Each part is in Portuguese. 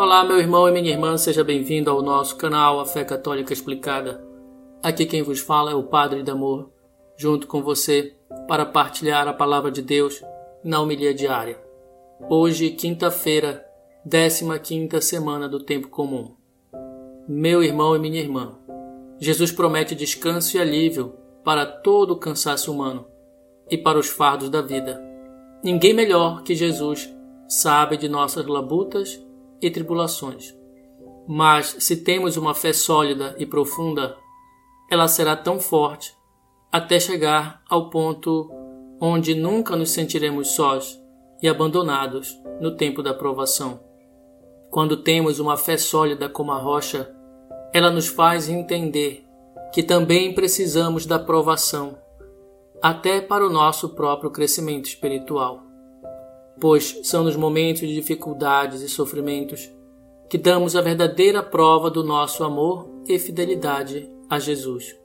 Olá, meu irmão e minha irmã, seja bem-vindo ao nosso canal A Fé Católica Explicada. Aqui quem vos fala é o Padre de Amor, junto com você, para partilhar a palavra de Deus na homilia diária. Hoje, quinta-feira, 15 quinta semana do tempo comum. Meu irmão e minha irmã, Jesus promete descanso e alívio para todo o cansaço humano e para os fardos da vida. Ninguém melhor que Jesus sabe de nossas labutas e tribulações. Mas se temos uma fé sólida e profunda, ela será tão forte até chegar ao ponto onde nunca nos sentiremos sós e abandonados no tempo da provação. Quando temos uma fé sólida como a rocha, ela nos faz entender que também precisamos da provação, até para o nosso próprio crescimento espiritual pois são nos momentos de dificuldades e sofrimentos que damos a verdadeira prova do nosso amor e fidelidade a Jesus,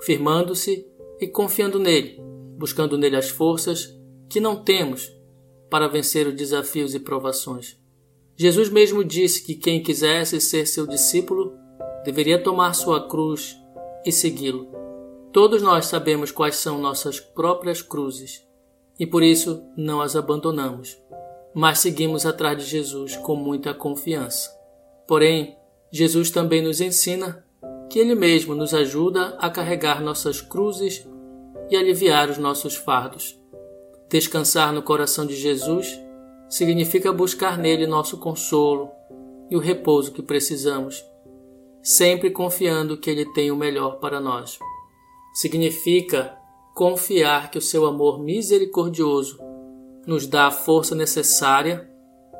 firmando-se e confiando nele, buscando nele as forças que não temos para vencer os desafios e provações. Jesus mesmo disse que quem quisesse ser seu discípulo deveria tomar sua cruz e segui-lo. Todos nós sabemos quais são nossas próprias cruzes e por isso não as abandonamos, mas seguimos atrás de Jesus com muita confiança. Porém, Jesus também nos ensina que Ele mesmo nos ajuda a carregar nossas cruzes e aliviar os nossos fardos. Descansar no coração de Jesus significa buscar nele nosso consolo e o repouso que precisamos, sempre confiando que Ele tem o melhor para nós. Significa confiar que o seu amor misericordioso nos dá a força necessária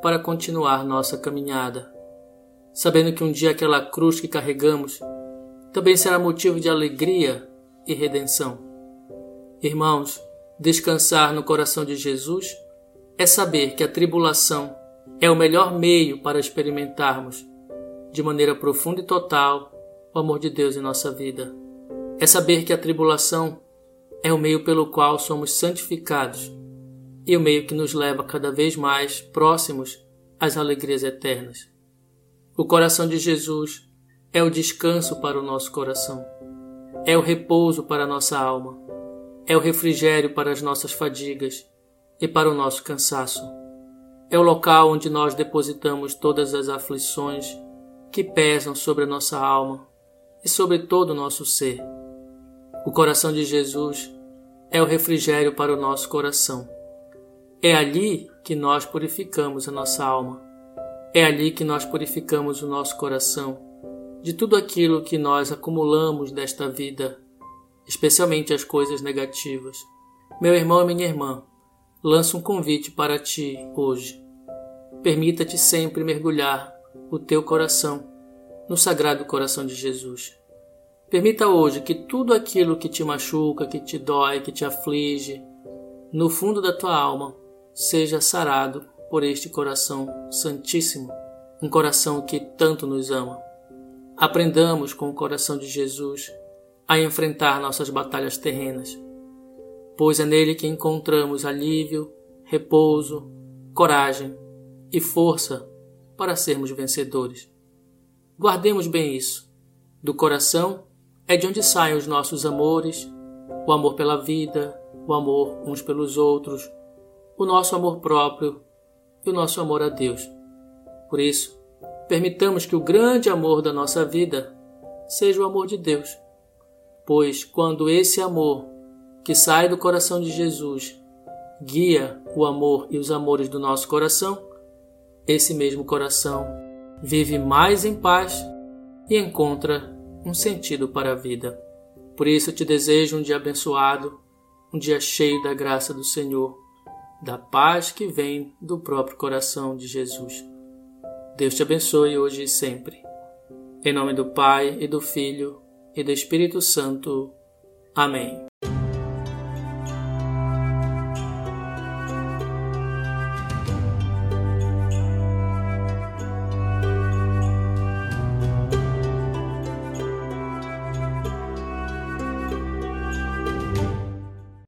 para continuar nossa caminhada, sabendo que um dia aquela cruz que carregamos também será motivo de alegria e redenção. Irmãos, descansar no coração de Jesus é saber que a tribulação é o melhor meio para experimentarmos, de maneira profunda e total, o amor de Deus em nossa vida. É saber que a tribulação é o meio pelo qual somos santificados e o meio que nos leva cada vez mais próximos às alegrias eternas. O coração de Jesus é o descanso para o nosso coração, é o repouso para a nossa alma, é o refrigério para as nossas fadigas e para o nosso cansaço. É o local onde nós depositamos todas as aflições que pesam sobre a nossa alma e sobre todo o nosso ser. O coração de Jesus é o refrigério para o nosso coração. É ali que nós purificamos a nossa alma. É ali que nós purificamos o nosso coração de tudo aquilo que nós acumulamos desta vida, especialmente as coisas negativas. Meu irmão e minha irmã, lanço um convite para ti hoje. Permita-te sempre mergulhar o teu coração no sagrado coração de Jesus. Permita hoje que tudo aquilo que te machuca, que te dói, que te aflige, no fundo da tua alma, seja sarado por este coração santíssimo, um coração que tanto nos ama. Aprendamos com o coração de Jesus a enfrentar nossas batalhas terrenas, pois é nele que encontramos alívio, repouso, coragem e força para sermos vencedores. Guardemos bem isso. Do coração é de onde saem os nossos amores, o amor pela vida, o amor uns pelos outros, o nosso amor próprio e o nosso amor a Deus. Por isso, permitamos que o grande amor da nossa vida seja o amor de Deus. Pois quando esse amor que sai do coração de Jesus guia o amor e os amores do nosso coração, esse mesmo coração vive mais em paz e encontra um sentido para a vida. Por isso eu te desejo um dia abençoado, um dia cheio da graça do Senhor, da paz que vem do próprio coração de Jesus. Deus te abençoe hoje e sempre. Em nome do Pai e do Filho e do Espírito Santo. Amém.